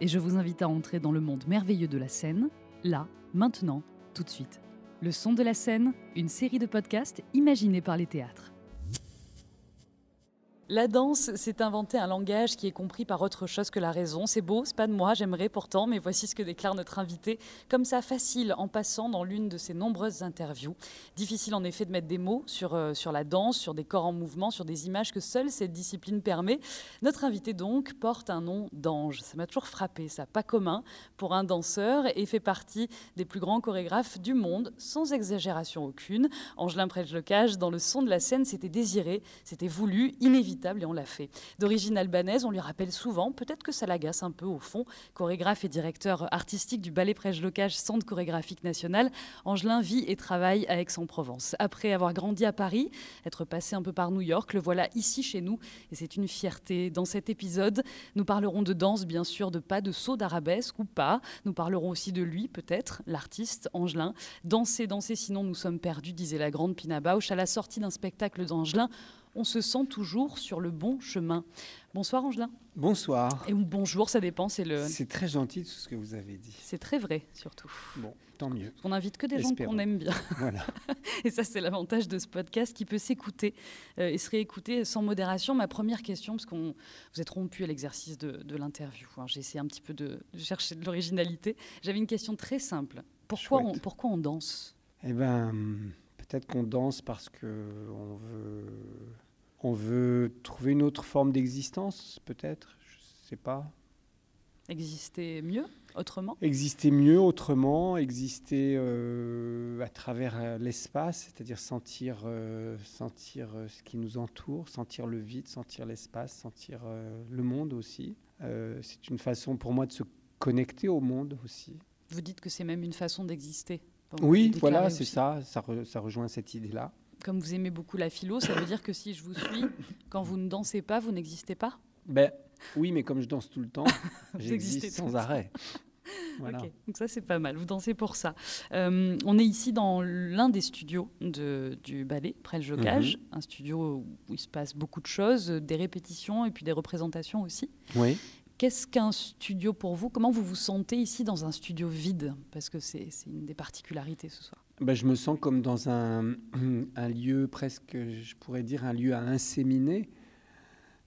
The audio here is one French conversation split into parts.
et je vous invite à entrer dans le monde merveilleux de la scène, là, maintenant, tout de suite. Le son de la scène, une série de podcasts imaginés par les théâtres. La danse, c'est inventer un langage qui est compris par autre chose que la raison. C'est beau, c'est pas de moi, j'aimerais pourtant, mais voici ce que déclare notre invité. Comme ça, facile en passant dans l'une de ses nombreuses interviews. Difficile en effet de mettre des mots sur, euh, sur la danse, sur des corps en mouvement, sur des images que seule cette discipline permet. Notre invité donc porte un nom d'ange. Ça m'a toujours frappé, ça, pas commun pour un danseur et fait partie des plus grands chorégraphes du monde, sans exagération aucune. Angelin Prejlocage, dans le son de la scène, c'était désiré, c'était voulu, inévitable et on l'a fait. D'origine albanaise, on lui rappelle souvent, peut-être que ça l'agace un peu au fond, chorégraphe et directeur artistique du Ballet Prège-Locage, Centre chorégraphique national, Angelin vit et travaille à Aix-en-Provence. Après avoir grandi à Paris, être passé un peu par New York, le voilà ici chez nous et c'est une fierté. Dans cet épisode, nous parlerons de danse, bien sûr, de pas, de saut d'arabesque ou pas. Nous parlerons aussi de lui, peut-être, l'artiste Angelin. Danser, danser, sinon nous sommes perdus, disait la grande Pina Bausch à la sortie d'un spectacle d'Angelin on se sent toujours sur le bon chemin. Bonsoir Angelin. Bonsoir. Et bonjour, ça dépend. C'est le. C'est très gentil tout ce que vous avez dit. C'est très vrai surtout. Bon, tant mieux. On n'invite que des gens qu'on aime bien. Voilà. et ça, c'est l'avantage de ce podcast qui peut s'écouter euh, et se réécouter sans modération. Ma première question, parce qu'on vous êtes rompu à l'exercice de, l'interview. J'ai essayé un petit peu de, chercher de l'originalité. J'avais une question très simple. Pourquoi on, pourquoi on danse? Eh ben, peut-être qu'on danse parce que on veut on veut trouver une autre forme d'existence, peut-être, je ne sais pas. Exister mieux, autrement? Exister mieux, autrement, exister euh, à travers euh, l'espace, c'est-à-dire sentir, euh, sentir ce qui nous entoure, sentir le vide, sentir l'espace, sentir le monde aussi. c'est une façon pour moi de se connecter au monde aussi. Vous dites que c'est même une façon d'exister. Oui, voilà, c'est ça, ça rejoint cette idée-là comme vous aimez beaucoup la philo, ça veut dire que si je vous suis, quand vous ne dansez pas, vous n'existez pas? Ben, Oui, mais comme je danse tout le temps, j'existe sans arrêt. Voilà. donc ça c'est pas mal, vous dansez pour ça. Euh, on est ici dans l'un des studios de, du ballet, près le Jocage, mhm. un studio où il se passe beaucoup de choses, des répétitions et puis des représentations aussi. Oui. Qu'est-ce qu'un studio pour vous? Comment vous vous sentez ici dans un studio vide? Parce que c'est une des particularités ce soir. Ben, je me sens comme dans un, un, lieu presque, je pourrais dire, un lieu à inséminer.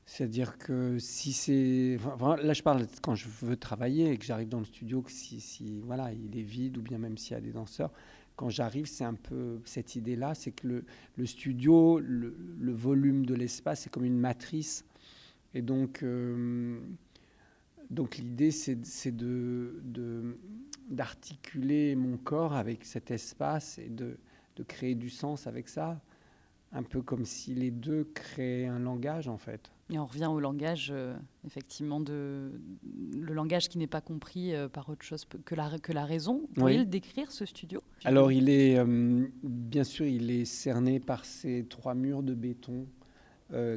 C'est-à-dire que si c'est... là, je parle quand je veux travailler et que j'arrive dans le studio, que si, si, voilà, il est vide ou bien même s'il y a des danseurs, quand j'arrive, c'est un peu cette idée-là, c'est que le, le studio, le, volume de l'espace, c'est comme une matrice. Et donc, euh, donc l'idée, c'est de, de d'articuler mon corps avec cet espace et de, de, créer du sens avec ça. Un peu comme si les deux créaient un langage, en fait. Et on revient au langage, euh, effectivement, de, le langage qui n'est pas compris euh, par autre chose que la, que la raison. Vous pouvez le décrire, ce studio? Alors, il est, euh, bien sûr, il est cerné par ces trois murs de béton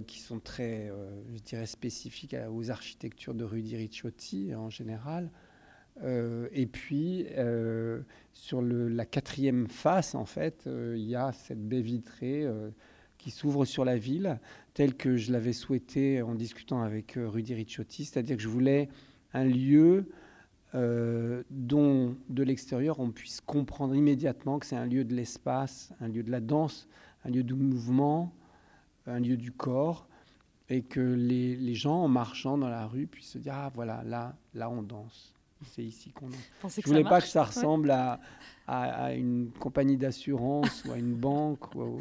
qui sont très, je dirais, spécifiques aux architectures de Rudy Ricciotti en général. Euh, et puis, euh, sur la quatrième face, en fait, euh, il y a cette baie vitrée qui s'ouvre sur la ville, telle que je l'avais souhaité en discutant avec Rudy Ricciotti, c'est-à-dire que je voulais un lieu dont, de l'extérieur, on puisse comprendre immédiatement que c'est un lieu de l'espace, un lieu de la danse, un lieu du mouvement, un lieu du corps, et que les, les gens, en marchant dans la rue, puissent se dire, ah voilà, là, là, on danse c'est ici qu'on Je ne voulais pas que ça ressemble à, à, une compagnie d'assurance ou à une banque ou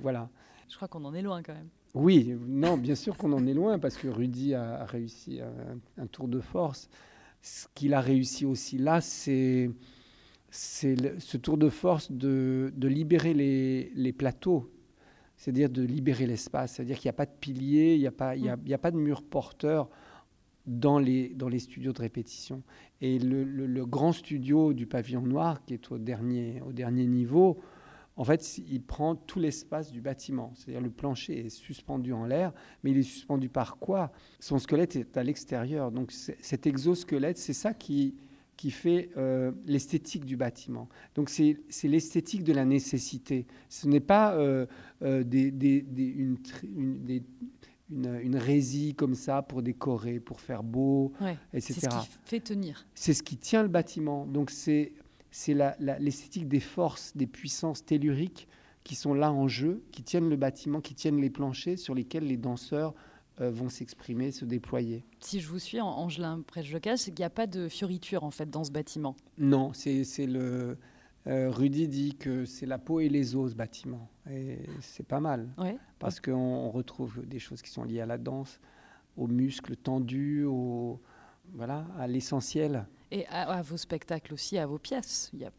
voilà. Je crois qu'on en est loin quand même. Oui, non, bien sûr qu'on en est loin parce que Rudy a, réussi un, tour de force. Ce qu'il a réussi aussi là, c'est ce tour de force de, libérer les, plateaux, c'est-à-dire de libérer l'espace, c'est-à-dire qu'il n'y a pas de piliers, il n'y a, pas, il a, pas de mur porteur dans les, dans les studios de répétition. Et le, grand studio du pavillon noir, qui est au dernier, au dernier niveau, en fait, il prend tout l'espace du bâtiment. C'est-à-dire le plancher est suspendu en l'air, mais il est suspendu par quoi? Son squelette est à l'extérieur. Donc cet exosquelette, c'est ça qui, qui fait euh, l'esthétique du bâtiment. Donc c'est l'esthétique de la nécessité. Ce n'est pas euh, euh, des, une, une, une, résie comme ça pour décorer, pour faire beau, etc. C'est ce qui fait tenir. C'est ce qui tient le bâtiment. Donc c'est l'esthétique des forces, des puissances telluriques qui sont là en jeu, qui tiennent le bâtiment, qui tiennent les planchers sur lesquels les danseurs vont s'exprimer, se déployer. Si je vous suis, Angelin Presse-Jocas, c'est qu'il n'y a pas de fioriture en fait dans ce bâtiment. Non, c'est le. Euh, Rudy dit que c'est la peau et les os ce bâtiment. Et c'est pas mal. Parce qu'on retrouve des choses qui sont liées à la danse, aux muscles tendus, au, voilà, à l'essentiel. Et à, vos spectacles aussi, à vos pièces. Il y a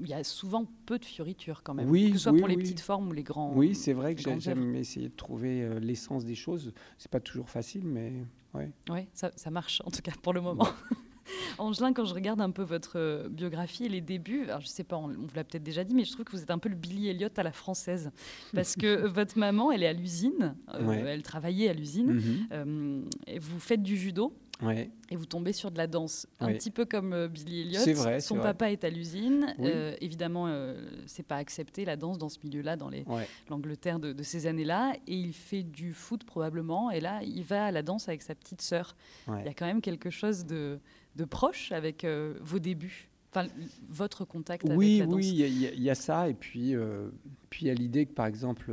il y a souvent peu de fioritures quand même, oui, que ce soit pour les petites formes ou les grands. Oui, c'est vrai que j'aime essayer de trouver euh, l'essence des choses. C'est pas toujours facile, mais ouais. Oui, ça, ça, marche en tout cas pour le moment. Angelin, quand je regarde un peu votre euh, biographie et les débuts, alors je sais pas, on, vous l'a peut-être déjà dit, mais je trouve que vous êtes un peu le Billy Elliot à la française. Parce que votre maman, elle est à l'usine, euh, elle travaillait à l'usine, mhm. et vous faites du judo. Et vous tombez sur de la danse, un petit peu comme euh, Billy Elliot. Vrai, Son papa est à l'usine. Euh, évidemment, euh, c'est pas accepté la danse dans ce milieu-là, dans l'Angleterre de, ces années-là. Et il fait du foot probablement. Et là, il va à la danse avec sa petite sœur. Il y a quand même quelque chose de, proche avec vos débuts. Enfin, votre contact avec la danse. Oui, oui, il y, a ça. Et puis, puis il y a l'idée que, par exemple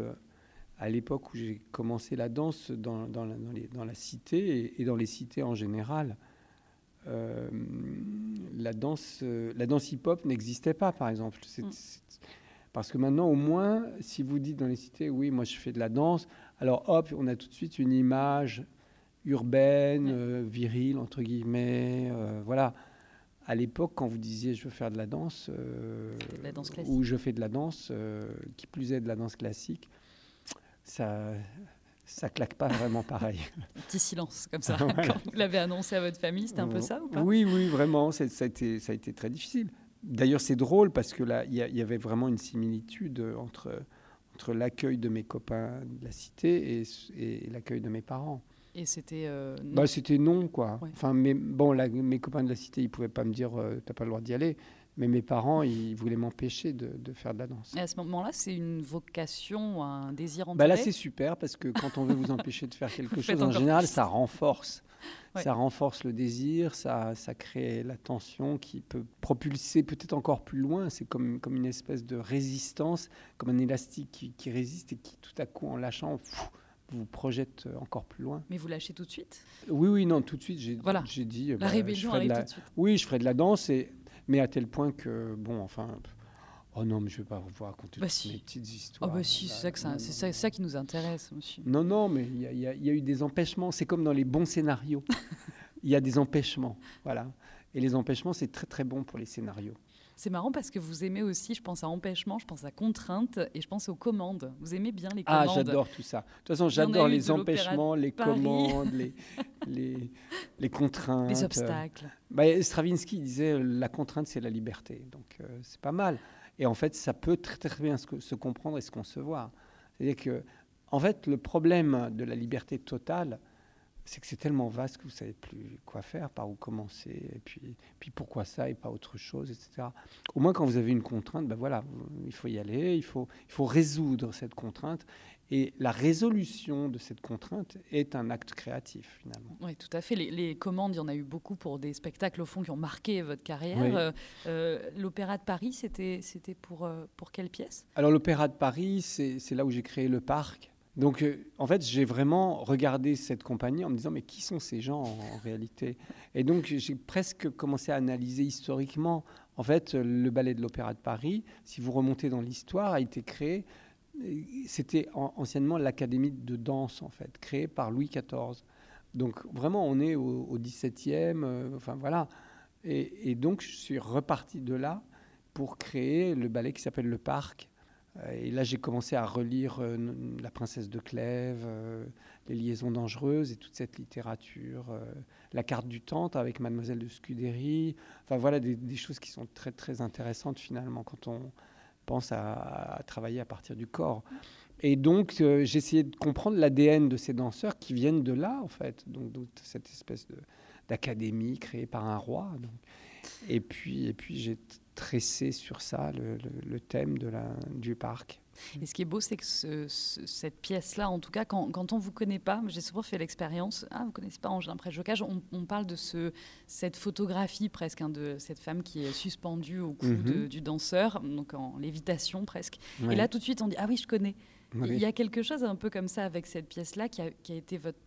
à l'époque où j'ai commencé la danse dans, dans, la, dans, la, cité et, dans les cités en général, euh, la danse, euh, la danse hip-hop n'existait pas, par exemple. Mm. parce que maintenant, au moins, si vous dites dans les cités, oui, moi je fais de la danse, alors hop, on a tout de suite une image urbaine, euh, virile, entre guillemets, voilà. À l'époque, quand vous disiez je veux faire de la danse, la danse ou je fais de la danse, qui plus est de la danse classique, ça ça claque pas vraiment pareil. Petit silence comme ça. Quand vous l'avez annoncé à votre famille, c'était un peu ça ou pas? Oui, oui, vraiment. Ça a, été, ça a été très difficile. D'ailleurs, c'est drôle parce que là, il y, avait vraiment une similitude entre, entre l'accueil de mes copains de la cité et, et l'accueil de mes parents. Et c'était euh, non. Bah, c'était non, quoi. Enfin, mais, bon, mes copains de la cité, ils pouvaient pas me dire, euh, t'as pas le droit d'y aller. Mais mes parents, ils voulaient m'empêcher de, faire de la danse. Et à ce moment-là, c'est une vocation, un désir en bah Là, c'est super parce que quand on veut vous empêcher de faire quelque chose, en général, ça renforce. Ça renforce le désir, ça, ça crée la tension qui peut propulser peut-être encore plus loin. C'est comme, comme une espèce de résistance, comme un élastique qui, résiste et qui, tout à coup, en lâchant, vous projette encore plus loin. Mais vous lâchez tout de suite? Oui, oui, non, tout de suite. J'ai voilà. dit. La bah, rébellion arrive tout de suite. Oui, je ferai de la danse et mais à tel point que, bon, enfin, oh non, mais je ne vais pas vous raconter bah toutes mes petites histoires. Oh bah si, c'est ça, ça, ça, qui nous intéresse, monsieur. Non, non, mais il y, y, a eu des empêchements. C'est comme dans les bons scénarios. Il y a des empêchements, voilà. Et les empêchements, c'est très très bon pour les scénarios. C'est marrant parce que vous aimez aussi, je pense à empêchement, je pense à contrainte et je pense aux commandes. Vous aimez bien les ah, commandes. Ah, j'adore tout ça. De toute façon, j'adore les empêchements, les commandes, les, les, les, contraintes. Les obstacles. Bah, Stravinsky disait la contrainte, c'est la liberté. Donc, euh, c'est pas mal. Et en fait, ça peut très, très bien se, se comprendre et se concevoir. C'est-à-dire que, en fait, le problème de la liberté totale, c'est que c'est tellement vaste que vous savez plus quoi faire, par où commencer, et puis, puis pourquoi ça et pas autre chose, etc. Au moins, quand vous avez une contrainte, ben voilà, il faut y aller, il faut, il faut résoudre cette contrainte. Et la résolution de cette contrainte est un acte créatif, finalement. Oui, tout à fait. Les, commandes, il y en a eu beaucoup pour des spectacles, au fond, qui ont marqué votre carrière. Euh, euh, L'Opéra de Paris, c'était pour, euh, pour quelle pièce? Alors, l'Opéra de Paris, c'est là où j'ai créé le parc. Donc, euh, en fait, j'ai vraiment regardé cette compagnie en me disant, mais qui sont ces gens en, réalité? Et donc, j'ai presque commencé à analyser historiquement. En fait, le ballet de l'Opéra de Paris, si vous remontez dans l'histoire, a été créé c'était anciennement l'Académie de danse, en fait, créée par Louis XIV. Donc vraiment, on est au, XVIIe, euh, enfin voilà. Et, donc, je suis reparti de là pour créer le ballet qui s'appelle Le Parc. Euh, et là, j'ai commencé à relire euh, La Princesse de Clèves, Les Liaisons dangereuses et toute cette littérature, La carte du temps avec Mademoiselle de Scudéry. Enfin voilà, des, choses qui sont très très intéressantes finalement quand on pense à, travailler à partir du corps. Et donc, euh, j'ai essayé de comprendre l'ADN de ces danseurs qui viennent de là, en fait. Donc, cette espèce d'académie créée par un roi. Et puis, et puis j'ai tressé sur ça le, thème de la, du parc. Et ce qui est beau, c'est que cette pièce-là, en tout cas, quand, quand on ne vous connaît pas, j'ai souvent fait l'expérience, ah, vous ne connaissez pas Angelin Préjocage, on, on parle de ce, cette photographie presque hein, de cette femme qui est suspendue au cou mhm. du danseur, donc en lévitation presque. Et là, tout de suite, on dit, ah oui, je connais. Il y a quelque chose un peu comme ça avec cette pièce-là qui a, qui a été votre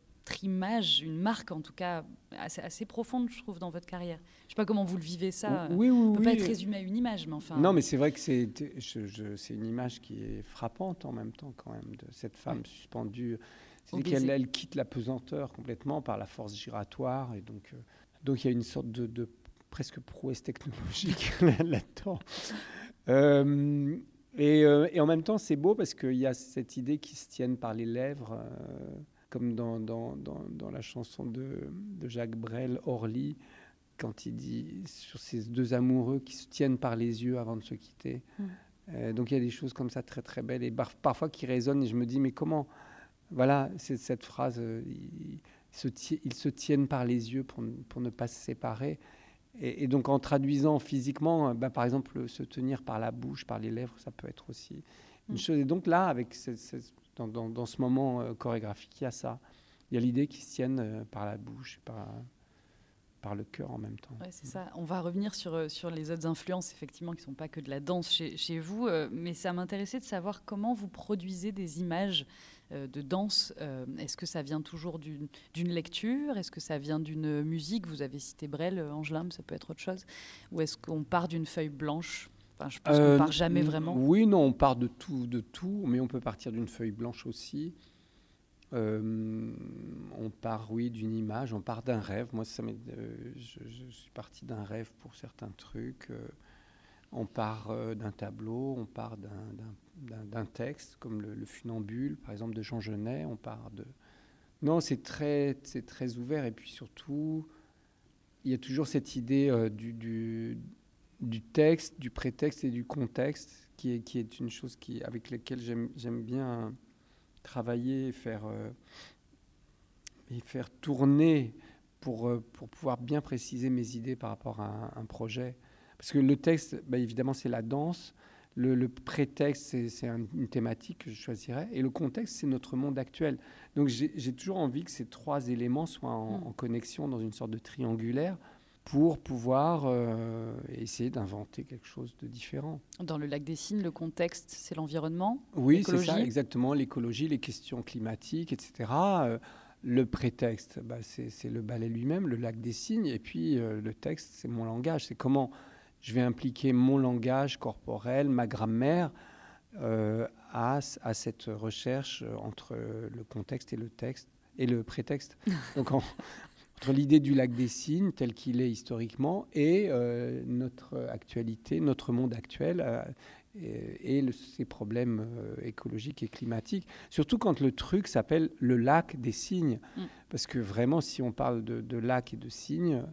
image, une marque en tout cas assez, assez, profonde, je trouve, dans votre carrière. Je ne sais pas comment vous le vivez ça. Oui, oui, peut pas être résumé à une image, mais enfin. Non, mais c'est vrai que c'est une image qui est frappante en même temps quand même de cette femme suspendue. C'est qu'elle elle quitte la pesanteur complètement par la force giratoire et donc euh, donc il y a une sorte de, presque prouesse technologique là-dedans. Euh, et, euh, et, en même temps, c'est beau parce qu'il y a cette idée qui se tienne par les lèvres comme dans, dans, dans, la chanson de, de, Jacques Brel, Orly, quand il dit sur ces deux amoureux qui se tiennent par les yeux avant de se quitter. Mm. Euh, donc il y a des choses comme ça très très belles et parfois qui résonnent et je me dis mais comment voilà c'est cette phrase euh, ils, se ils, se tiennent par les yeux pour, pour ne pas se séparer et, donc en traduisant physiquement bah, par exemple se tenir par la bouche par les lèvres ça peut être aussi une mm. chose et donc là avec cette, dans, ce moment euh, chorégraphique, il y a ça. Il y a l'idée qu'ils se tiennent euh, par la bouche, par, par le cœur en même temps. Ouais, c'est ça. On va revenir sur, euh, les autres influences, effectivement, qui ne sont pas que de la danse chez, chez vous. mais ça m'intéressait de savoir comment vous produisez des images de danse. Est-ce que ça vient toujours d'une lecture? Est-ce que ça vient d'une musique? Vous avez cité Brel, Angelin, ça peut être autre chose. Ou est-ce qu'on part d'une feuille blanche? Je pense qu'on euh, part jamais vraiment. Oui, non, on part de tout, de tout, mais on peut partir d'une feuille blanche aussi. Euh, on part, oui, d'une image, on part d'un rêve. Moi, ça euh, je, suis parti d'un rêve pour certains trucs. on part d'un tableau, on part d'un texte, comme le, Funambule, par exemple, de Jean Genet. On part de. Non, c'est très, c'est très ouvert. Et puis surtout, il y a toujours cette idée du, du du texte, du prétexte et du contexte, qui est, qui est une chose qui, avec laquelle j'aime bien travailler et faire, euh, et faire tourner pour, euh, pour pouvoir bien préciser mes idées par rapport à un, projet. Parce que le texte, bah, évidemment, c'est la danse. Le, prétexte, c'est une thématique que je choisirais. Et le contexte, c'est notre monde actuel. Donc j'ai toujours envie que ces trois éléments soient en, mm. en connexion dans une sorte de triangulaire pour pouvoir euh, essayer d'inventer quelque chose de différent. Dans le lac des Cygnes, le contexte, c'est l'environnement Oui, c'est ça, exactement. L'écologie, les questions climatiques, etc. Euh, le prétexte, bah, c'est le ballet lui-même, le lac des Cygnes. Et puis euh, le texte, c'est mon langage. C'est comment je vais impliquer mon langage corporel, ma grammaire, à, à, cette recherche entre le contexte et le texte et le prétexte. Donc en, entre l'idée du lac des Cygnes tel qu'il est historiquement et euh, notre actualité, notre monde actuel euh, et, ses problèmes euh, écologiques et climatiques. Surtout quand le truc s'appelle le lac des Cygnes. Mm. Parce que vraiment, si on parle de, de lac et de cygnes,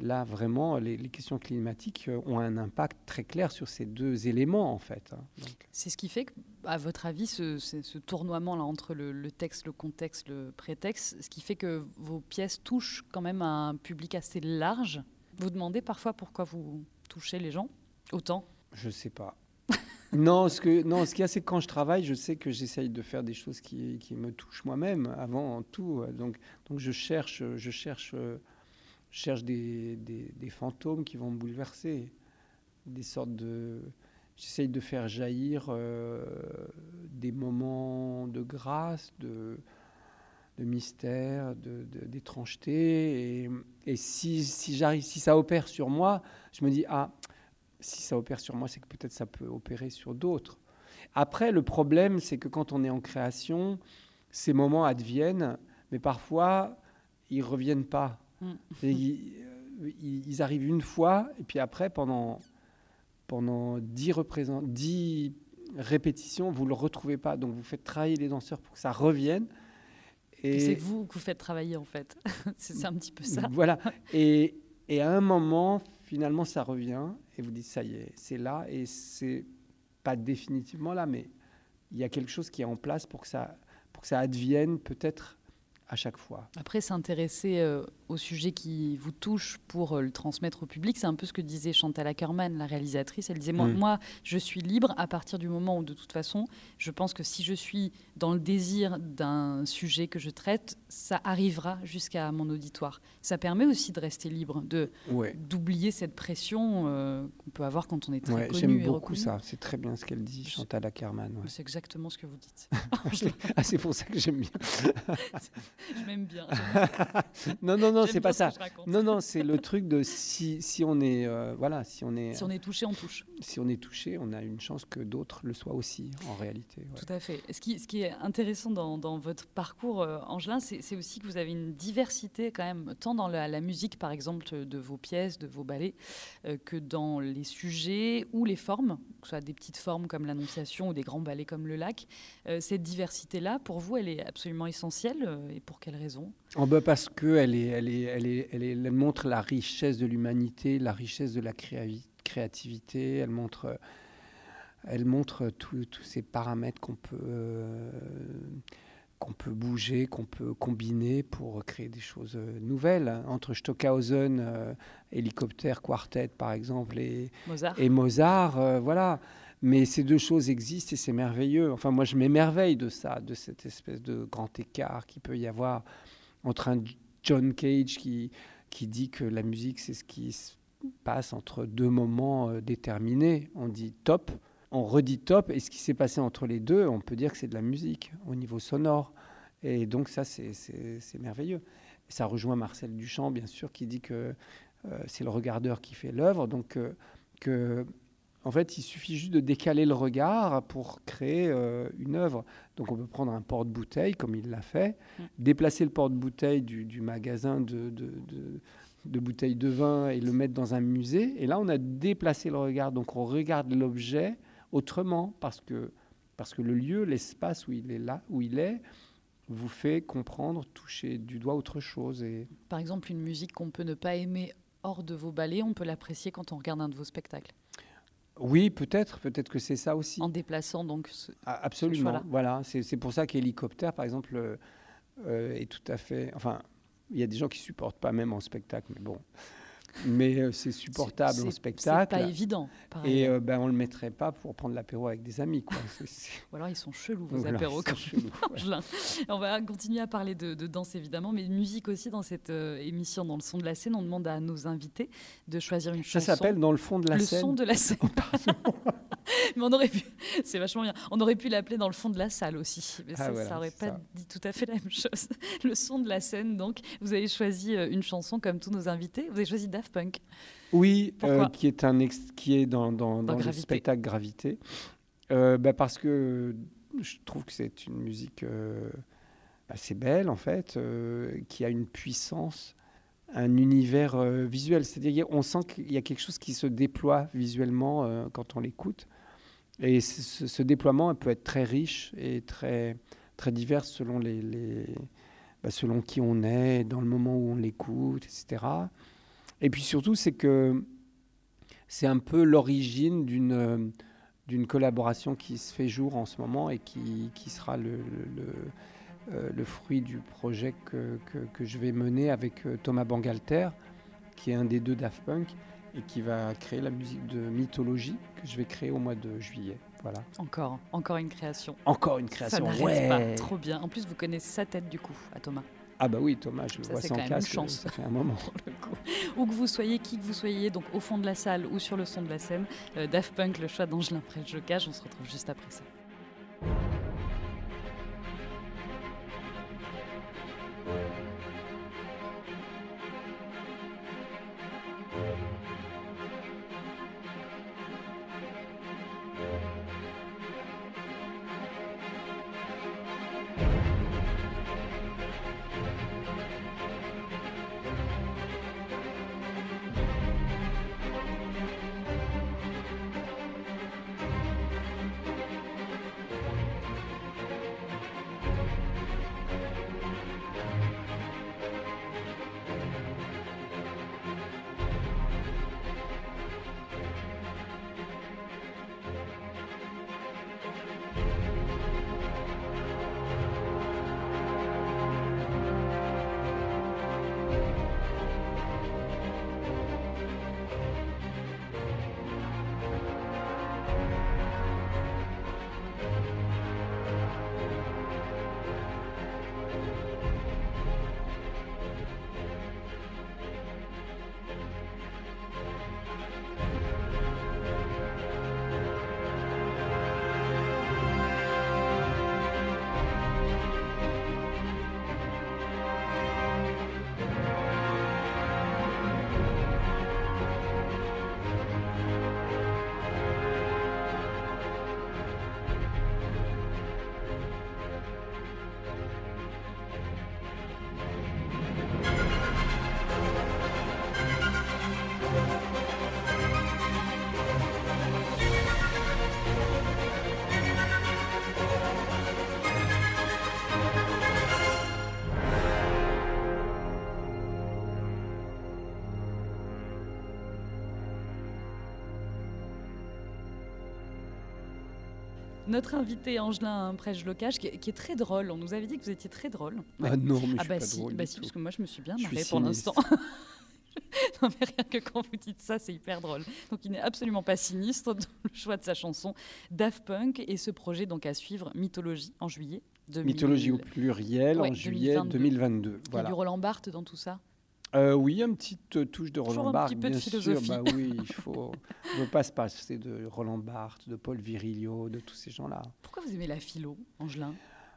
là, vraiment, les, questions climatiques euh, ont un impact très clair sur ces deux éléments, en fait. Hein. C'est ce qui fait que, à votre avis, ce, ce tournoiement là entre le, texte, le contexte, le prétexte, ce qui fait que vos pièces touchent quand même un public assez large. Vous demandez parfois pourquoi vous touchez les gens autant? Je ne sais pas. non, ce que, non, ce qu'il y a, c'est que quand je travaille, je sais que j'essaye de faire des choses qui, qui me touchent moi-même avant tout. Donc, donc je cherche, je cherche euh, cherche des, des, fantômes qui vont me bouleverser, des sortes de... J'essaye de faire jaillir euh, des moments de grâce, de, de mystère, d'étrangeté. et, et, si, si si ça opère sur moi, je me dis, ah, si ça opère sur moi, c'est que peut-être ça peut opérer sur d'autres. Après, le problème, c'est que quand on est en création, ces moments adviennent, mais parfois, ils reviennent pas. Mm. Ils, euh, ils arrivent une fois, et puis après, pendant, pendant 10, représent- 10 répétitions, vous ne le retrouvez pas. Donc, vous faites travailler les danseurs pour que ça revienne. C'est Et vous que vous faites travailler en fait. c'est c'est un petit peu ça. voilà. Et, et à un moment, finalement, ça revient, et vous dites, ça y est, c'est là, et c'est pas définitivement là, mais il y a quelque chose qui est en place pour que ça, pour que ça advienne peut-être à chaque fois. Après, s'intéresser euh, au sujet qui vous touche pour euh, le transmettre au public, c'est un peu ce que disait Chantal Ackerman, la réalisatrice. Elle disait moi, Mm. moi, je suis libre à partir du moment où, de toute façon, je pense que si je suis dans le désir d'un sujet que je traite, ça arrivera jusqu'à mon auditoire. Ça permet aussi de rester libre, de Ouais. d'oublier cette pression euh, qu'on peut avoir quand on est très Ouais, connu J'aime beaucoup reconnu. ça. C'est très bien ce qu'elle dit, Chantal Ackerman. ouais. C'est exactement ce que vous dites. ah, c'est pour ça que j'aime bien. je m'aime bien. Non, non, non, c'est pas ça. Non, non, c'est le truc de si, si on est, euh, voilà, si on est, Si on est touché, on touche. si on est touché, on a une chance que d'autres le soient aussi, en réalité. ouais. Tout à fait. Ce qui, ce qui est intéressant dans, dans votre parcours, euh, Angelin, c'est aussi que vous avez une diversité quand même, tant dans la, la musique, par exemple, de vos pièces, de vos ballets, euh, que dans les sujets ou les formes, que ce soit des petites formes comme l'Annonciation ou des grands ballets comme Le Lac. Cette diversité-là, pour vous, elle est absolument essentielle. et pour quelles raisons Oh, bah, parce que elle est, elle est, elle est, elle est- elle montre la richesse de l'humanité, la richesse de la créativité. Elle montre, elle montre tous ces paramètres qu'on peut, euh, qu'on peut bouger, qu'on peut combiner pour créer des choses nouvelles. Entre Stockhausen, euh, hélicoptère, quartet par exemple, et, Mozart et Mozart, euh, voilà. Mais ces deux choses existent et c'est merveilleux. Enfin, moi, je m'émerveille de ça, de cette espèce de grand écart qu'il peut y avoir entre un John Cage qui, qui dit que la musique, c'est ce qui se passe entre deux moments euh, déterminés. On dit top, on redit top, et ce qui s'est passé entre les deux, on peut dire que c'est de la musique au niveau sonore. Et donc ça, c'est- merveilleux. Ça rejoint Marcel Duchamp, bien sûr, qui dit que euh, c'est le regardeur qui fait l'œuvre. Donc, euh, que, en fait, il suffit juste de décaler le regard pour créer euh, une œuvre. Donc, on peut prendre un porte-bouteille, comme il l'a fait, Mm. déplacer le porte-bouteille du, du magasin de, de, de- de bouteilles de vin et le mettre dans un musée. Et là, on a déplacé le regard. Donc, on regarde l'objet autrement parce que, parce que le lieu, l'espace où il est là, où il est, vous fait comprendre, toucher du doigt autre chose. Et Par exemple, une musique qu'on peut ne pas aimer hors de vos ballets, on peut l'apprécier quand on regarde un de vos spectacles. Oui, peut-être, peut-être que c'est ça aussi. En déplaçant donc ce- Ah, Absolument. Voilà, c'est c'est pour ça qu'hélicoptère, par exemple, euh, euh, est tout à fait. Enfin, il y a des gens qui supportent pas même en spectacle, mais bon. Mais euh, c'est supportable c'est- en C'est spectacle. pas évident. Et euh, ben, on le mettrait pas pour prendre l'apéro avec des amis, quoi. C'est- c'est- Ou alors ils sont chelous, vos voilà, apéros. c'est quand chelou, ouais. On va continuer à parler de, de danse évidemment, mais de musique aussi dans cette euh, émission, dans le son de la scène. On demande à nos invités de choisir une Ça chanson. s'appelle dans le fond de la le scène. son de la scène. mais on aurait pu, c'est vachement bien. On aurait pu l'appeler dans le fond de la salle aussi. Mais Ah, ça, voilà, ça aurait pas ça. dit tout à fait la même chose. Le son de la scène. Donc, vous avez choisi euh, une chanson comme tous nos invités. Vous avez choisi Daft Punk. Oui, euh, qui est un ex- qui est dans, dans, dans le spectacle Gravité. Euh, bah, parce que je trouve que c'est une musique euh, assez belle en fait, euh, qui a une puissance, un univers euh, visuel. C'est-à-dire on sent qu'il y a quelque chose qui se déploie visuellement euh, quand on l'écoute. Et ce, déploiement peut être très riche et très très divers selon les, bah, selon qui on est, dans le moment où on l'écoute, etc. Et puis surtout, c'est que c'est un peu l'origine d'une collaboration qui se fait jour en ce moment et qui, qui sera le, le, euh, fruit du projet que, que, que je vais mener avec euh, Thomas Bangalter, qui est un des deux Daft Punk, et qui va créer la musique de mythologie que je vais créer au mois de juillet. Voilà. Encore, encore une création. Encore une Ça création. n'arrête ouais. pas. Trop bien. En plus, vous connaissez sa tête du coup, à Thomas. Ah bah oui, Thomas, je le Ça, vois c'est sans casque. chance. Ça fait un moment. Où que vous soyez, qui que vous soyez, donc au fond de la salle ou sur le son de la scène, euh, Daft Punk, le choix d'Angelin Jocage, on se retrouve juste après ça. Notre invité Angelin Prège-Locage, qui, qui, est très drôle. On nous avait dit que vous étiez très drôle. Ah non, mais ah je bah suis si, pas drôle bah si, parce que moi je me suis bien marrée pour l'instant. non mais rien que quand vous dites ça, c'est hyper drôle. Donc il n'est absolument pas sinistre dans le choix de sa chanson Daft Punk et ce projet donc à suivre Mythologie en juillet. 2000. Mythologie au pluriel Ouais, en juillet 2022. 2022. Il y a du Roland Barthes dans tout ça? Euh, oui, une petite euh, touche de Toujours Roland un Barthes, petit peu de bien philosophie. sûr. Bah oui, il faut. On ne veut pas se passer de Roland Barthes, de Paul Virilio, de tous ces gens-là. Pourquoi vous aimez la philo, Angelin?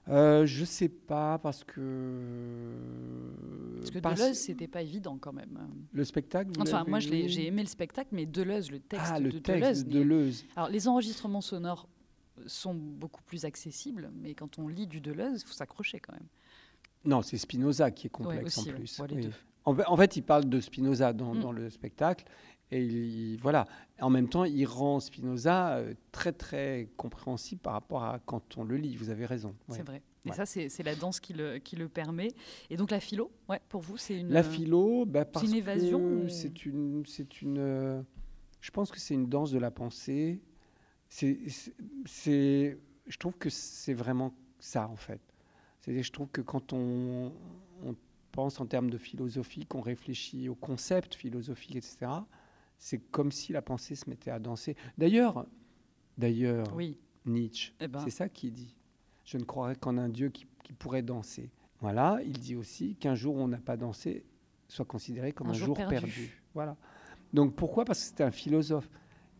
Euh, je sais pas parce que. Parce que parce- Deleuze, c'était pas évident quand même. Le spectacle. vous Enfin, moi j'ai aimé le spectacle, mais Deleuze, le texte Ah, le de texte Deleuze. de Deleuze. Alors les enregistrements sonores sont beaucoup plus accessibles, mais quand on lit du Deleuze, il faut s'accrocher quand même. Non, c'est Spinoza qui est complexe aussi, en ouais. plus. Ouais, les oui. deux. En, fait- il parle de Spinoza dans, Mm. dans le spectacle. Et il, voilà. En même temps, il rend Spinoza euh, très, très compréhensible par rapport à quand on le lit. Vous avez raison. ouais. C'est vrai. Et Ouais. ça, c'est la danse qui le, qui le permet. Et donc la philo, ouais, pour vous, c'est une. La philo, bah, parce une que évasion ou- c'est une, c'est une. euh, je pense que c'est une danse de la pensée. C'est, je trouve que c'est vraiment ça en fait. Je trouve que quand on pense en termes de philosophie, qu'on réfléchit aux concepts philosophiques, etc. C'est comme si la pensée se mettait à danser. D'ailleurs, d'ailleurs, Oui. Nietzsche, Eh ben. c'est ça qu'il dit. Je ne croirais qu'en un Dieu qui, qui pourrait danser. Voilà, il dit aussi qu'un jour où on n'a pas dansé soit considéré comme Un un, jour jour, perdu. perdu. Voilà. Donc pourquoi? Parce que c'était un philosophe.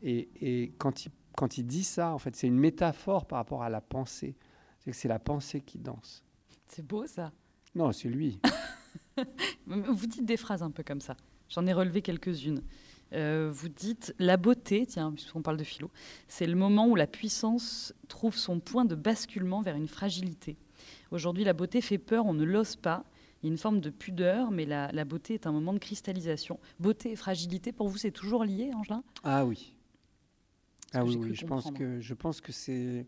Et, et quand, il, quand il dit ça, en fait, c'est une métaphore par rapport à la pensée. C'est que c'est la pensée qui danse. C'est beau ça. Non, c'est lui. Vous dites des phrases un peu comme ça. J'en ai relevé quelques-unes. Euh, vous dites la beauté, tiens, puisqu'on parle de philo, c'est le moment où la puissance trouve son point de basculement vers une fragilité. Aujourd'hui, la beauté fait peur, on ne l'ose pas. Il y a une forme de pudeur, mais la, la beauté est un moment de cristallisation. Beauté et fragilité, pour vous, c'est toujours lié, Angelin? Ah oui. Ah oui, oui, je pense que je pense que c'est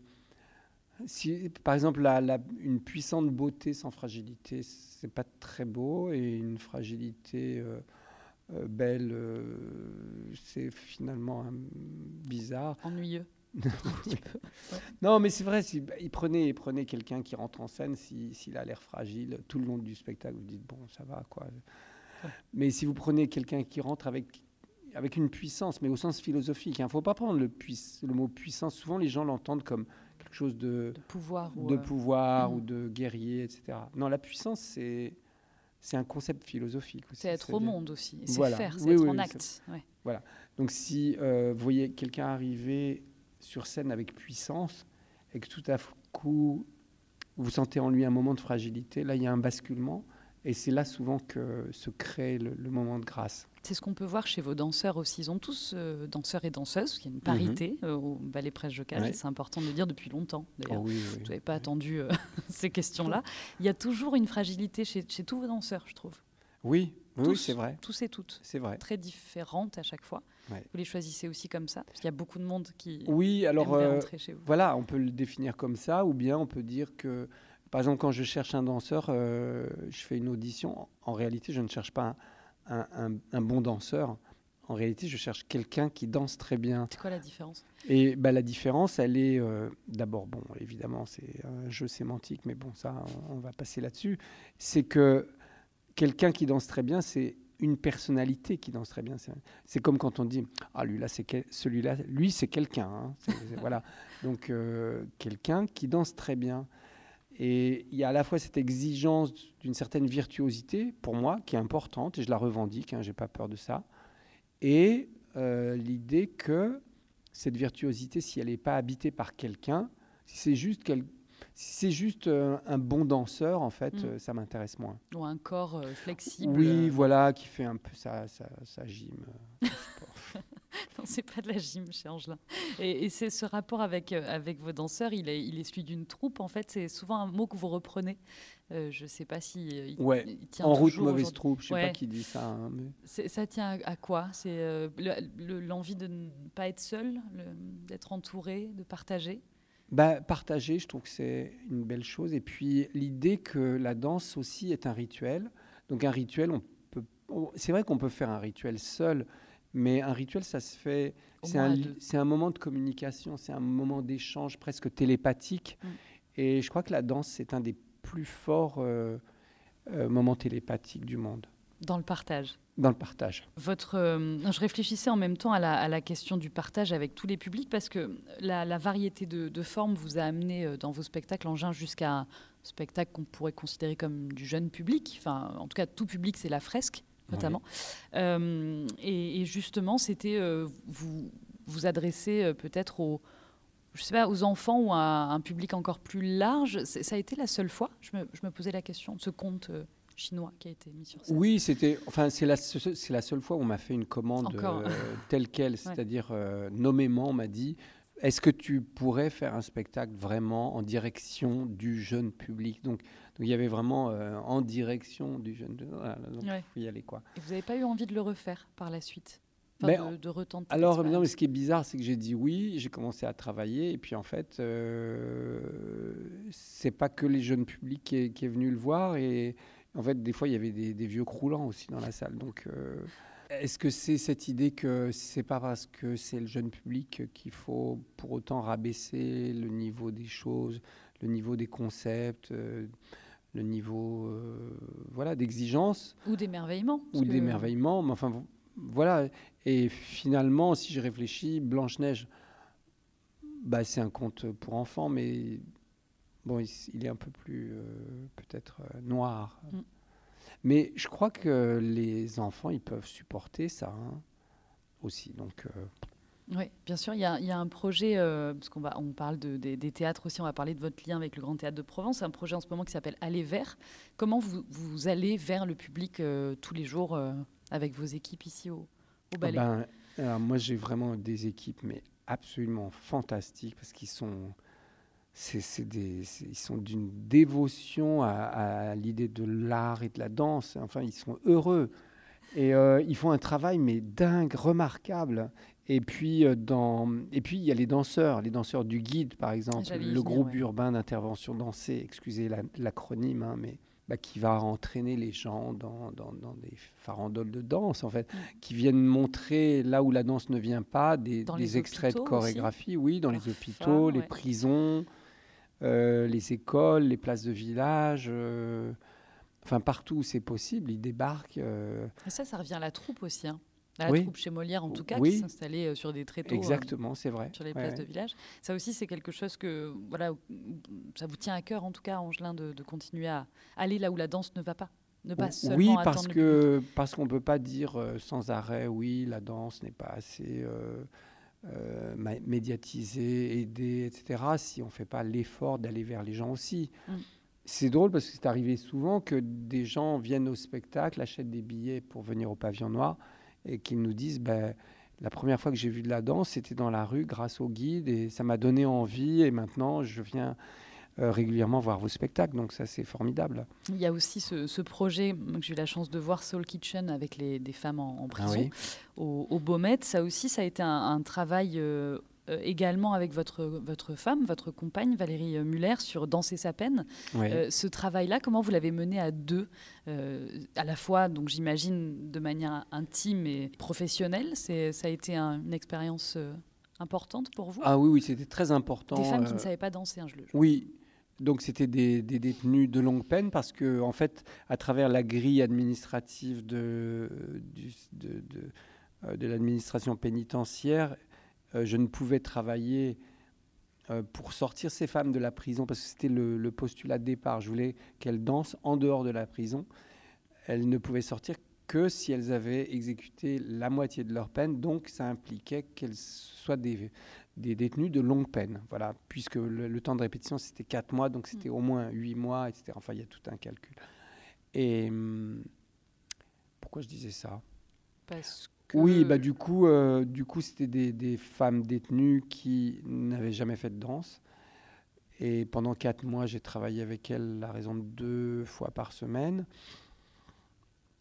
si par exemple la, la- une puissante beauté sans fragilité, c'est pas très beau et une fragilité euh, euh, belle, euh, c'est finalement euh, bizarre. Ennuyeux. Non, mais c'est vrai. Si, bah, il prenait, il prenait quelqu'un qui rentre en scène, si- s'il a l'air fragile tout le long du spectacle, vous dites bon, ça va quoi. Mais si vous prenez quelqu'un qui rentre avec avec une puissance, mais au sens philosophique, il ne faut pas prendre le mot puissance. Souvent, les gens l'entendent comme quelque chose de, De pouvoir. ou, de euh, pouvoir ou de guerrier, etc. Non, la puissance, c'est c'est un concept philosophique. c'est être au monde aussi. C'est Voilà. faire, c'est Oui, être oui, en oui, acte. ouais. Donc si euh, vous voyez quelqu'un arriver sur scène avec puissance et que tout à coup vous sentez en lui un moment de fragilité, là il y a un basculement et c'est là souvent que se crée le, le moment de grâce. C'est ce qu'on peut voir chez vos danseurs aussi. Ils ont tous euh, danseurs et danseuses, il y a une parité euh, au Ballet Presse Ouais. et c'est important de le dire depuis longtemps d'ailleurs. Oh oui, oui. Vous n'avez pas attendu euh, ces questions-là. Il y a toujours une fragilité chez, chez tous vos danseurs, je trouve. Oui, oui, c'est vrai, Tous et toutes. c'est vrai. Très différentes à chaque fois. Ouais. Vous les choisissez aussi comme ça Parce qu'il y a beaucoup de monde qui Oui, alors euh, entrer chez vous. voilà, on peut le définir comme ça, ou bien on peut dire que, par exemple, quand je cherche un danseur, euh, je fais une audition. En réalité, je ne cherche pas un, un- un- un bon danseur. En réalité, je cherche quelqu'un qui danse très bien. C'est quoi la différence? Et bah, la différence, elle est euh, d'abord, bon, évidemment, c'est un jeu sémantique, mais bon, ça, on, on va passer là-dessus. C'est que quelqu'un qui danse très bien, c'est une personnalité qui danse très bien. C'est- comme quand on dit, ah, lui là, c'est quel- celui-là, lui, c'est quelqu'un. hein. Voilà. Donc, euh, quelqu'un qui danse très bien. Et il y a à la fois cette exigence d'une certaine virtuosité, pour moi, qui est importante, et je la revendique, hein, j'ai pas peur de ça. Et euh, l'idée que cette virtuosité, si elle n'est pas habitée par quelqu'un, si c'est juste, quel- si c'est juste euh, un bon danseur, en fait, Mm. euh, ça m'intéresse moins. Ou un corps flexible Oui, voilà, qui fait un peu sa, sa, sa gym. Non, c'est pas de la gym chez Angelin. Et, et c'est ce rapport avec, euh, avec vos danseurs, il est, il est celui d'une troupe. En fait, c'est souvent un mot que vous reprenez. Euh, je sais pas si euh, il, Ouais, il tient en route, mauvaise troupe, je sais Ouais. pas qui dit ça. hein, mais- Ça tient à, à quoi? C'est euh, le- le- l'envie de ne pas être seul, d'être entouré, de partager? Bah, partager, je trouve que c'est une belle chose. Et puis l'idée que la danse aussi est un rituel. Donc un rituel, on peut, c'est vrai qu'on peut faire un rituel seul, Mais un rituel, ça se fait. C'est un, un, moment de communication, c'est un moment d'échange presque télépathique. Mm. Et je crois que la danse, c'est un des plus forts euh, euh, moments télépathiques du monde. Dans le partage Dans le partage. Votre, euh, je réfléchissais en même temps à la, question du partage avec tous les publics parce que la, variété de, formes vous a amené dans vos spectacles engins jusqu'à un spectacle qu'on pourrait considérer comme du jeune public. Enfin, en tout cas, tout public, c'est la fresque notamment. Et, et, justement, c'était vous vous adresser peut-être aux je sais pas, aux enfants ou à un public encore plus large. Ça a été la seule fois, je me, je me posais la question, de ce conte euh, chinois qui a été mis sur scène. Oui, c'était, enfin, c'est la, c'est la seule fois où on m'a fait une commande euh, telle qu'elle, c'est-à-dire euh, nommément, on m'a dit. Est-ce que tu pourrais faire un spectacle vraiment en direction du jeune public? Donc, donc, il y avait vraiment en direction du jeune. Voilà, donc il faut y aller quoi. Et vous n'avez pas eu envie de le refaire par la suite? De, retenter Alors, non, mais ce qui est bizarre, c'est que j'ai dit oui, j'ai commencé à travailler, et puis en fait, euh, c'est pas que les jeunes publics qui est, venu le voir, et en fait, des fois, il y avait des, vieux croulants aussi dans la salle. Donc, euh, est-ce que c'est cette idée que c'est pas parce que c'est le jeune public qu'il faut pour autant rabaisser le niveau des choses, le niveau des concepts euh, le niveau euh, voilà d'exigence? Ou d'émerveillement ou d'émerveillement mais enfin voilà. Et finalement, si je réfléchis, Blanche-Neige, bah, c'est un conte pour enfants, mais bon, il, est un peu plus euh, peut-être noir. Mm. Mais je crois que les enfants, ils peuvent supporter ça hein, aussi. Donc. Euh, oui, bien sûr, il y, a, un projet, parce qu'on on parle de, des, théâtres aussi, on va parler de votre lien avec le Grand Théâtre de Provence, un projet en ce moment qui s'appelle Aller vers. Comment vous, vous allez vers le public tous les jours avec vos équipes ici au, au ballet? ben, Moi, j'ai vraiment des équipes, mais absolument fantastiques, parce qu'ils sont, c'est, des, ils sont d'une dévotion à, l'idée de l'art et de la danse. Enfin, ils sont heureux. Et euh, ils font un travail, mais dingue, remarquable. Et puis, euh, dans... et puis, il y a les danseurs, les danseurs du guide, par exemple, le groupe urbain d'intervention dansée, excusez l'acronyme, hein, mais bah, qui va entraîner les gens dans, dans, des farandoles de danse, en fait, mm. qui viennent montrer là où la danse ne vient pas, des, des extraits de chorégraphie, oui, dans les hôpitaux, les prisons, euh, les écoles, les places de village. Euh, enfin, partout où c'est possible, ils débarquent. Euh. ça, ça revient à la troupe aussi. Hein la troupe chez Molière en tout cas, qui s'installait sur des tréteaux. Exactement, c'est vrai. Sur les places de village. Ça aussi, c'est quelque chose que, voilà, ça vous tient à cœur en tout cas, Angelin, de, continuer à aller là où la danse ne va pas. Ne pas seulement oui, parce que parce qu'on peut pas dire sans arrêt, oui, la danse n'est pas assez médiatisée, aidée, etc. Si on fait pas l'effort d'aller vers les gens aussi. Mm. C'est drôle parce que c'est arrivé souvent que des gens viennent au spectacle, achètent des billets pour venir au pavillon noir et qu'ils nous disent ben, la première fois que j'ai vu de la danse, c'était dans la rue grâce au guide et ça m'a donné envie et maintenant je viens euh, régulièrement voir vos spectacles. Donc ça, c'est formidable. Il y a aussi ce, projet que j'ai eu la chance de voir, Soul Kitchen, avec les, des femmes en, ah prison au, au Beaumet. Ça aussi, ça a été un, travail euh, euh, également avec votre, votre femme, votre compagne Valérie Muller sur Danser sa peine. Euh, ce travail-là, comment vous l'avez mené à deux euh, À la fois, donc j'imagine, de manière intime et professionnelle. Ça a été une expérience importante pour vous? Ah oui, oui, c'était très important. Des femmes qui ne savaient pas danser, hein, je le Oui, donc c'était des, détenus de longue peine parce que en fait, à travers la grille administrative de, de l'administration pénitentiaire, euh, je ne pouvais travailler euh, pour sortir ces femmes de la prison, parce que c'était le, postulat de départ. Je voulais qu'elles dansent en dehors de la prison. Elles ne pouvaient sortir que si elles avaient exécuté la moitié de leur peine. Donc, ça impliquait qu'elles soient des, des détenus de longue peine. Voilà, puisque le, temps de répétition, c'était 4 mois, donc c'était mm. au moins 8 mois, etc. Enfin, il y a tout un calcul. Et hum, pourquoi je disais ça? Parce oui, bah, du coup, euh, du coup c'était des, femmes détenues qui n'avaient jamais fait de danse. Et pendant quatre mois, j'ai travaillé avec elles à raison de deux fois par semaine.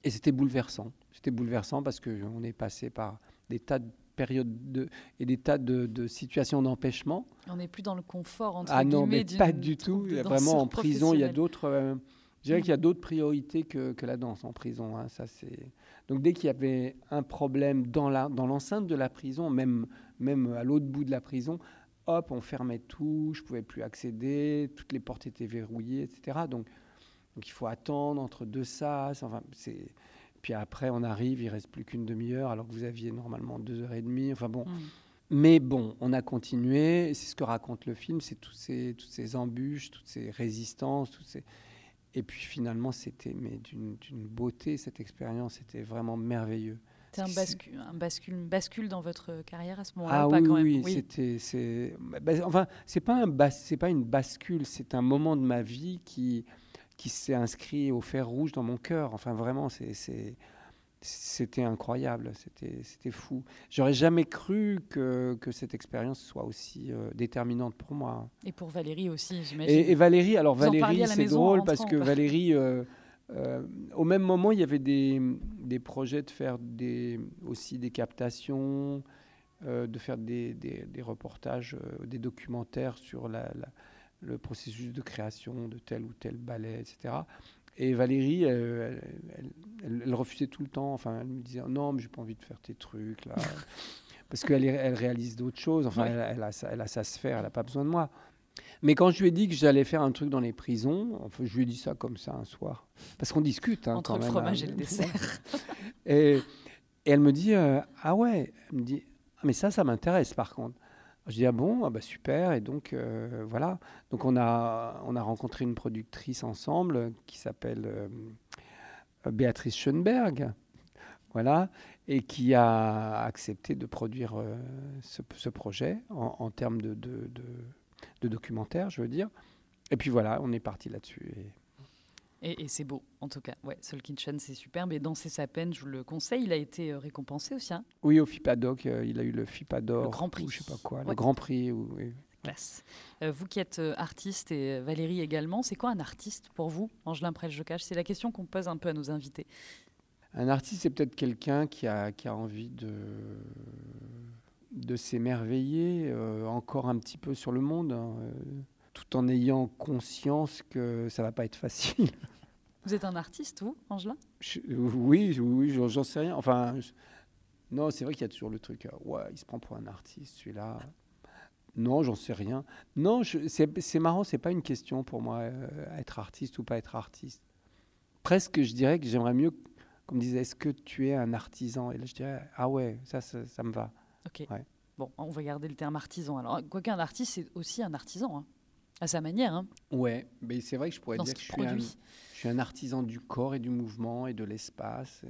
Et c'était bouleversant. C'était bouleversant parce qu'on est passé par des tas de périodes de, et des tas de, situations d'empêchement. On n'est plus dans le confort, entre ah non, mais pas du tout. Vraiment, en prison, il y a d'autres... Euh, Je dirais qu'il y a d'autres priorités que, que, la danse en prison. Hein, ça, c'est... Donc dès qu'il y avait un problème dans, la, dans l'enceinte de la prison, même, même à l'autre bout de la prison, hop, on fermait tout, je ne pouvais plus accéder, toutes les portes étaient verrouillées, etc. Donc, donc il faut attendre entre deux sas. Enfin, c'est... Puis après, on arrive, il reste plus qu'une demi-heure, alors que vous aviez normalement deux heures et demie. Enfin bon. Mm. Mais bon, on a continué. C'est ce que raconte le film, c'est ces, toutes ces embûches, toutes ces résistances, toutes ces... Et puis finalement, c'était mais d'une beauté cette expérience, c'était vraiment merveilleux. C'était un, bascule, un bascule, bascule dans votre carrière à ce moment-là Ah oui, quand même? oui, oui. c'était, c'est, bah, enfin, c'est pas un bas, c'est pas une bascule, c'est un moment de ma vie qui, qui s'est inscrit au fer rouge dans mon cœur. Enfin, vraiment, c'est, c'était incroyable, c'était fou. J'aurais jamais cru que, que cette expérience soit aussi euh, déterminante pour moi. Et pour Valérie aussi, j'imagine. Et, Valérie, alors Valérie, c'est drôle parce que Valérie, euh, euh, au même moment, il y avait des, des, projets de faire des, aussi des captations, de faire des, des, des reportages, des documentaires sur la, le processus de création de tel ou tel ballet, etc. Et Valérie, elle, elle, refusait tout le temps. Enfin, elle me disait non, mais j'ai pas envie de faire tes trucs là, parce qu'elle elle réalise d'autres choses. Enfin, elle, a, elle a sa sphère, elle n'a pas besoin de moi. Mais quand je lui ai dit que j'allais faire un truc dans les prisons, enfin, je lui ai dit ça comme ça un soir, parce qu'on discute. Hein, Entre le fromage hein. et le dessert. et, et, elle me dit euh, ah ouais, elle me dit ah, mais ça, ça m'intéresse par contre. Je dis ah bon, ah bah super. Et donc euh, voilà. Donc on a, on a rencontré une productrice ensemble qui s'appelle euh, Béatrice Schoenberg. Voilà. Et qui a accepté de produire euh, ce, projet en, termes de, documentaire, je veux dire. Et puis voilà, on est parti là-dessus. Et, c'est beau, en tout cas. Ouais, Soul Kitchen, c'est superbe. Et Danser sa peine, je vous le conseille. Il a été euh, récompensé aussi. Hein oui, au FIPADOC, euh, il a eu le FIPADOR. Le Grand Prix. Ou je sais pas quoi, le Grand Prix. Oui. Classe. Euh, vous qui êtes artiste et Valérie également, c'est quoi un artiste pour vous, Angelin Prel-Jocage C'est la question qu'on pose un peu à nos invités. Un artiste, c'est peut-être quelqu'un qui a, qui a envie de, de s'émerveiller encore un petit peu sur le monde. Hein, tout en ayant conscience que ça va pas être facile. Vous êtes un artiste, vous, Angelin? Oui, oui, j'en sais rien. Enfin, non, c'est vrai qu'il y a toujours le truc. Euh, ouais, il se prend pour un artiste, celui-là. Non, j'en sais rien. Non, c'est marrant, c'est pas une question pour moi, euh, être artiste ou pas être artiste. Presque, je dirais que j'aimerais mieux qu'on me dise est-ce que tu es un artisan? Et là, je dirais ah ouais, ça, ça, me va. Ok. Bon, on va garder le terme artisan. Alors, quoi qu'un artiste, c'est aussi un artisan. Hein. À sa manière. Hein. Ouais, mais c'est vrai que je pourrais dire que je suis, un, je suis, un, artisan du corps et du mouvement et de l'espace euh,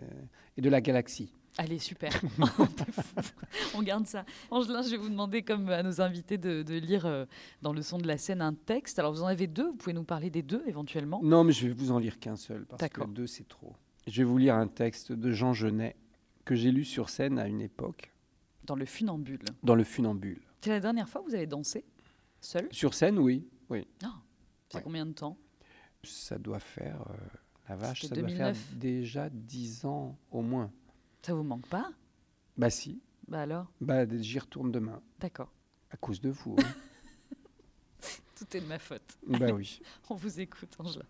et, de la galaxie. Allez, super. On garde ça. Angelin, je vais vous demander, comme à nos invités, de, lire euh, dans le son de la scène un texte. Alors, vous en avez deux. Vous pouvez nous parler des deux éventuellement Non, mais je vais vous en lire qu'un seul parce que deux, c'est trop. Je vais vous lire un texte de Jean Genet que j'ai lu sur scène à une époque. Dans le funambule. Dans le funambule. C'est la dernière fois que vous avez dansé seul? Sur scène, oui. Oui. Ah, c'est combien de temps Ça doit faire, euh, la vache, ça doit faire déjà 10 ans au moins. Ça vous manque pas Bah si. Bah alors Bah j'y retourne demain. D'accord. À cause de vous. Tout est de ma faute. Bah oui. On vous écoute, Angela.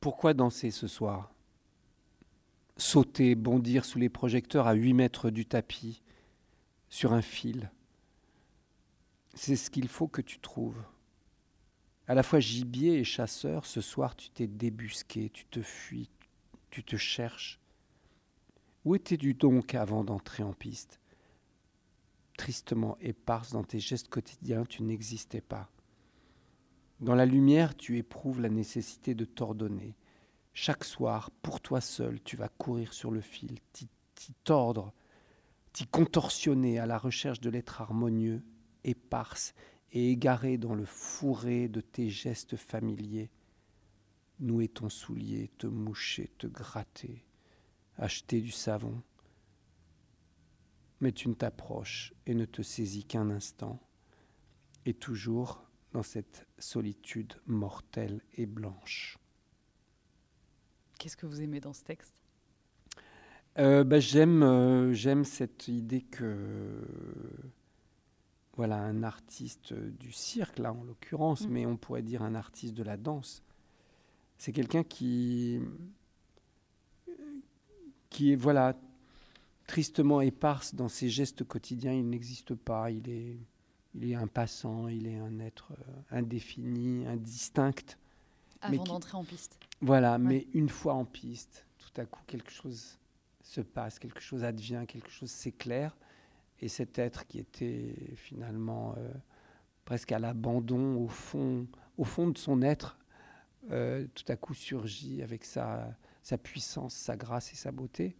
Pourquoi danser ce soir? Sauter, bondir sous les projecteurs à 8 mètres du tapis, sur un fil. C'est ce qu'il faut que tu trouves. À la fois gibier et chasseur, ce soir tu t'es débusqué, tu te fuis, tu te cherches. Où étais-tu donc avant d'entrer en piste? Tristement éparse dans tes gestes quotidiens, tu n'existais pas. Dans la lumière, tu éprouves la nécessité de t'ordonner. Chaque soir, pour toi seul, tu vas courir sur le fil, t'y tordre, t'y contorsionner à la recherche de l'être harmonieux, éparse et égaré dans le fourré de tes gestes familiers, nouer ton soulier, te moucher, te gratter, acheter du savon. Mais tu ne t'approches et ne te saisis qu'un instant, et toujours dans cette solitude mortelle et blanche. Qu'est-ce que vous aimez dans ce texte? Euh, bah, j'aime, euh, j'aime cette idée que voilà un artiste du cirque là en l'occurrence, mm. mais on pourrait dire un artiste de la danse. c'est quelqu'un qui, qui est voilà tristement éparse dans ses gestes quotidiens. Il n'existe pas. Il est, il est un passant. Il est un être euh, indéfini, indistinct. Avant d'entrer en piste. Voilà, mais une fois en piste, tout à coup quelque chose se passe, quelque chose advient, quelque chose s'éclaire. Et cet être qui était finalement euh, presque à l'abandon, au fond, au fond de son être, euh, tout à coup surgit avec sa, sa puissance, sa grâce et sa beauté.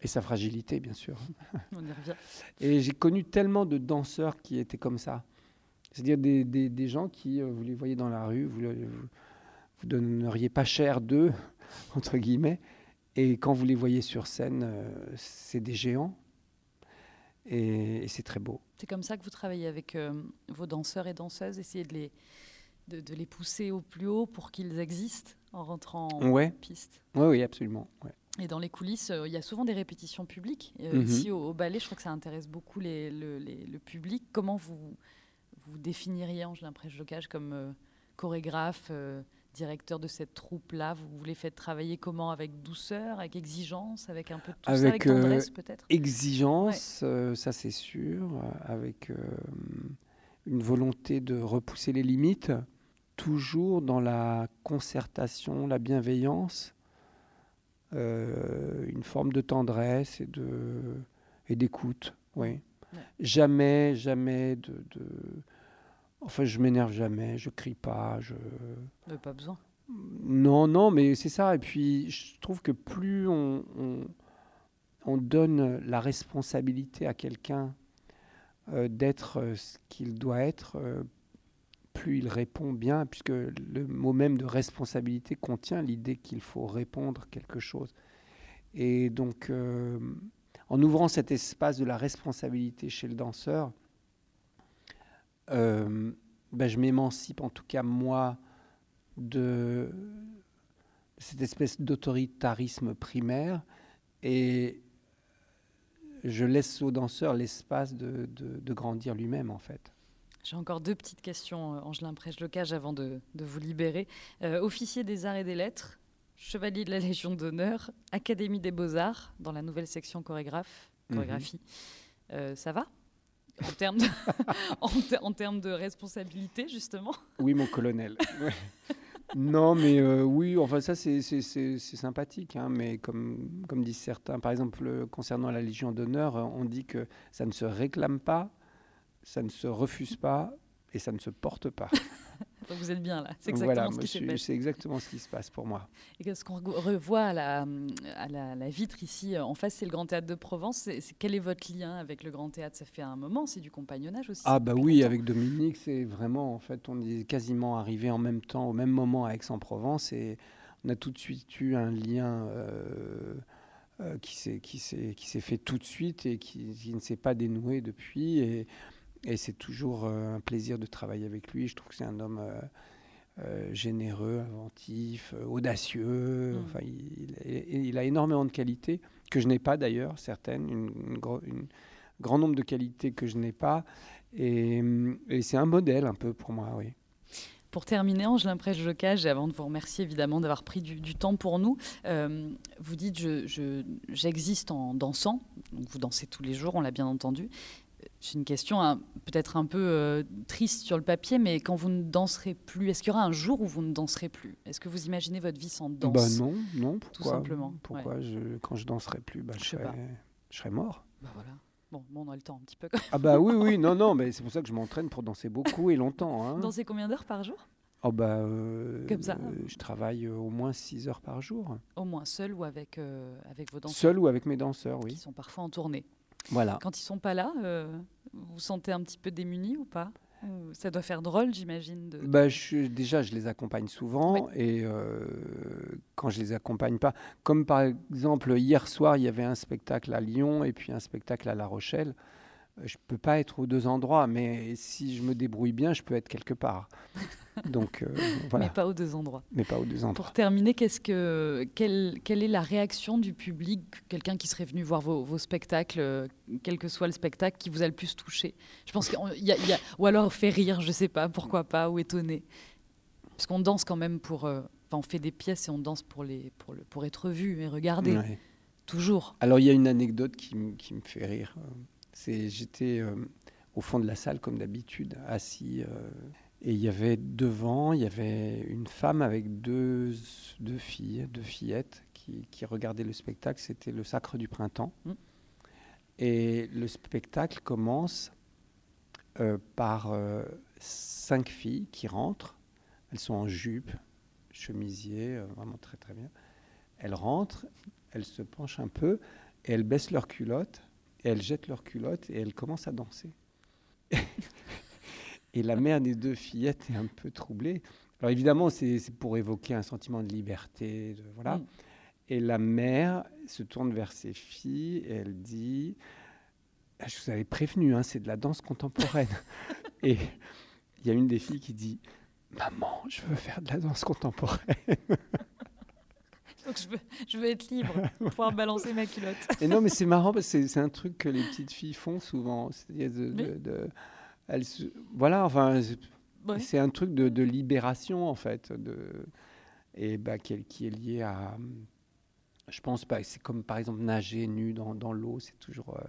Et sa fragilité, bien sûr. On y revient. Et j'ai connu tellement de danseurs qui étaient comme ça. C'est-à-dire des, des, des, gens qui, euh, vous les voyez dans la rue, vous, vous, vous donneriez pas cher d'eux, entre guillemets. Et quand vous les voyez sur scène, euh, c'est des géants. Et, et c'est très beau. C'est comme ça que vous travaillez avec euh, vos danseurs et danseuses, essayer de les, de, de les pousser au plus haut pour qu'ils existent en rentrant en ouais. piste. Oui, oui, absolument. Ouais. Et dans les coulisses, euh, il y a souvent des répétitions publiques. Euh, mm -hmm. Ici, au, au, ballet, je crois que ça intéresse beaucoup les, le, les, le, public. Comment vous, vous définiriez Ange Limprèche-Jocage comme chorégraphe, directeur de cette troupe-là Vous, les faites travailler comment? Avec douceur, avec exigence, avec un peu de tout avec, ça, avec tendresse peut-être? Exigence, ouais. ça c'est sûr, avec une volonté de repousser les limites, toujours dans la concertation, la bienveillance euh, une forme de tendresse et de et d'écoute. Oui. Ouais. Jamais, jamais de, de... Enfin, je m'énerve jamais, je crie pas, je. Mais pas besoin. Non, non, mais c'est ça. Et puis, je trouve que plus on, on, on donne la responsabilité à quelqu'un euh, d'être euh, ce qu'il doit être, euh, plus il répond bien, puisque le mot même de responsabilité contient l'idée qu'il faut répondre quelque chose. Et donc, euh, en ouvrant cet espace de la responsabilité chez le danseur, euh, ben, je m'émancipe, en tout cas moi, de cette espèce d'autoritarisme primaire et je laisse au danseur l'espace de, de, de grandir lui-même, en fait. J'ai encore deux petites questions, euh, Angelin Prêche-Locage, avant de, de, vous libérer. Euh, officier des arts et des lettres, chevalier de la Légion d'honneur, Académie des beaux-arts, dans la nouvelle section chorégraphe, chorégraphie. -hmm. euh, ça va? En termes, de, en, ter en termes de responsabilité, justement Oui, mon colonel. Non, mais euh, oui, enfin ça c'est sympathique, hein, mais comme, comme disent certains, par exemple concernant la Légion d'honneur, on dit que ça ne se réclame pas, ça ne se refuse pas et ça ne se porte pas. Donc vous êtes bien là, c'est exactement voilà, ce qui s'est passé. C'est exactement ce qui se passe pour moi. Et ce qu'on revoit à, la, à la, la, vitre ici en face, c'est le Grand Théâtre de Provence. C est, c est, quel est votre lien avec le Grand Théâtre? Ça fait un moment, c'est du compagnonnage aussi. Ah bah oui, longtemps. avec Dominique, c'est vraiment, en fait, on est quasiment arrivé en même temps, au même moment à Aix-en-Provence et on a tout de suite eu un lien... Euh, euh, qui s'est fait tout de suite et qui, qui ne s'est pas dénoué depuis. Et, et c'est toujours euh, un plaisir de travailler avec lui. Je trouve que c'est un homme euh, euh, généreux, inventif, audacieux. Mmh. Enfin, il, il, il, a énormément de qualités que je n'ai pas d'ailleurs, certaines, une, une, une, grand nombre de qualités que je n'ai pas. Et, et c'est un modèle un peu pour moi, oui. Pour terminer, Angelin Prêche-Jocage, avant de vous remercier évidemment d'avoir pris du, du, temps pour nous, euh, vous dites j'existe je, je, en dansant, donc vous dansez tous les jours, on l'a bien entendu, c'est une question hein, peut-être un peu euh, triste sur le papier, mais quand vous ne danserez plus, est-ce qu'il y aura un jour où vous ne danserez plus? Est-ce que vous imaginez votre vie sans danse? Bah Non, non. Pourquoi, Tout simplement. Pourquoi ouais. je, quand je danserai plus, bah, je, je, serai, je, serai, mort. Bah voilà. Bon, bon, on a le temps un petit peu. ah bah oui, oui, non, non, mais c'est pour ça que je m'entraîne pour danser beaucoup et longtemps. Hein. Danser combien d'heures par jour? Oh bah, euh, Comme ça euh, Je travaille au moins 6 heures par jour. Au moins, seul ou avec, euh, avec vos danseurs? Seul ou avec mes danseurs, oui. Qui sont parfois en tournée. Voilà. Quand ils sont pas là, euh, vous vous sentez un petit peu démuni ou pas Ça doit faire drôle, j'imagine. De... Bah, je, déjà, je les accompagne souvent oui. et euh, quand je les accompagne pas, comme par exemple hier soir, il y avait un spectacle à Lyon et puis un spectacle à La Rochelle. Je peux pas être aux deux endroits, mais si je me débrouille bien, je peux être quelque part. Donc euh, voilà. Mais pas aux deux endroits. Mais pas aux deux endroits. Pour terminer, qu'est-ce que quelle, quelle, est la réaction du public, quelqu'un qui serait venu voir vos, vos, spectacles, quel que soit le spectacle, qui vous a le plus touché? Je pense qu'il y, y, a ou alors fait rire, je sais pas, pourquoi pas, ou étonné. Parce qu'on danse quand même pour. euh, on fait des pièces et on danse pour, les, pour, le, pour être vu et regardé. Ouais. Toujours. Alors il y a une anecdote qui, me- qui me fait rire. Euh, C'est j'étais euh, au fond de la salle comme d'habitude, assis, euh, et il y avait devant, il y avait une femme avec deux, deux filles, deux fillettes qui, qui regardaient le spectacle. C'était le Sacre du printemps, Mm. et le spectacle commence euh, par euh, cinq filles qui rentrent. Elles sont en jupe, chemisier, euh, vraiment très très bien. Elles rentrent, elles se penchent un peu et elles baissent leurs culottes et elles jettent leurs culottes et elles commencent à danser. et la mère des deux fillettes est un peu troublée. Alors évidemment, c'est c'est pour évoquer un sentiment de liberté, de- voilà. Mm. Et la mère se tourne vers ses filles et elle dit Ah, Je vous avais prévenu, hein, c'est de la danse contemporaine. et il y a une des filles qui dit Maman, je veux faire de la danse contemporaine. Donc je veux, je veux être libre, pouvoir balancer ma culotte. Et non, mais c'est marrant parce que c'est- c'est un truc que les petites filles font souvent. C'est-à-dire de, de- Oui. de- elles se- voilà, enfin, c'est- Ouais. c'est un truc de, de libération en fait, de, et bah, qui, est, qui est lié à, je pense pas, c'est comme par exemple nager nu dans, dans l'eau, c'est toujours euh,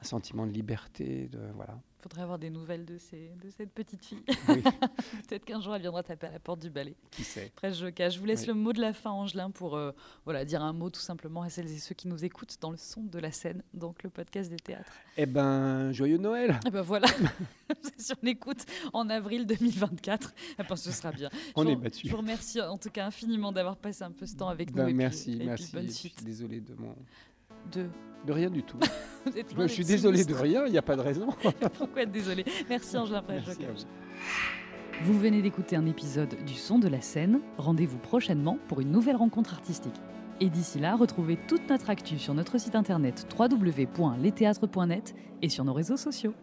un sentiment de liberté, de voilà. faudrait avoir des nouvelles de, ces, de cette petite fille. Oui, Peut-être qu'un jour elle viendra taper à la porte du ballet. qui sait. Après, je vous laisse Oui. le mot de la fin, Angelin, pour euh, voilà, dire un mot tout simplement à celles et ceux qui nous écoutent dans le son de la scène, donc le podcast des théâtres. Eh ben, joyeux Noël. Et ben voilà, si on écoute en avril 2024, eh ben, ce sera bien. On je est battu. Je vous remercie en tout cas infiniment d'avoir passé un peu ce temps avec Ben, nous. et puis- merci, et puis merci. bonne Je suis suite. désolé de mon, De... de rien du tout. Je suis désolé de rien. Il n'y a pas de raison. Pourquoi être désolé Merci Angelin Merci à Frère-Jocage. vous. Vous venez d'écouter un épisode du Son de la scène. Rendez-vous prochainement pour une nouvelle rencontre artistique. Et d'ici là, retrouvez toute notre actu sur notre site internet www.letheatre.net et sur nos réseaux sociaux.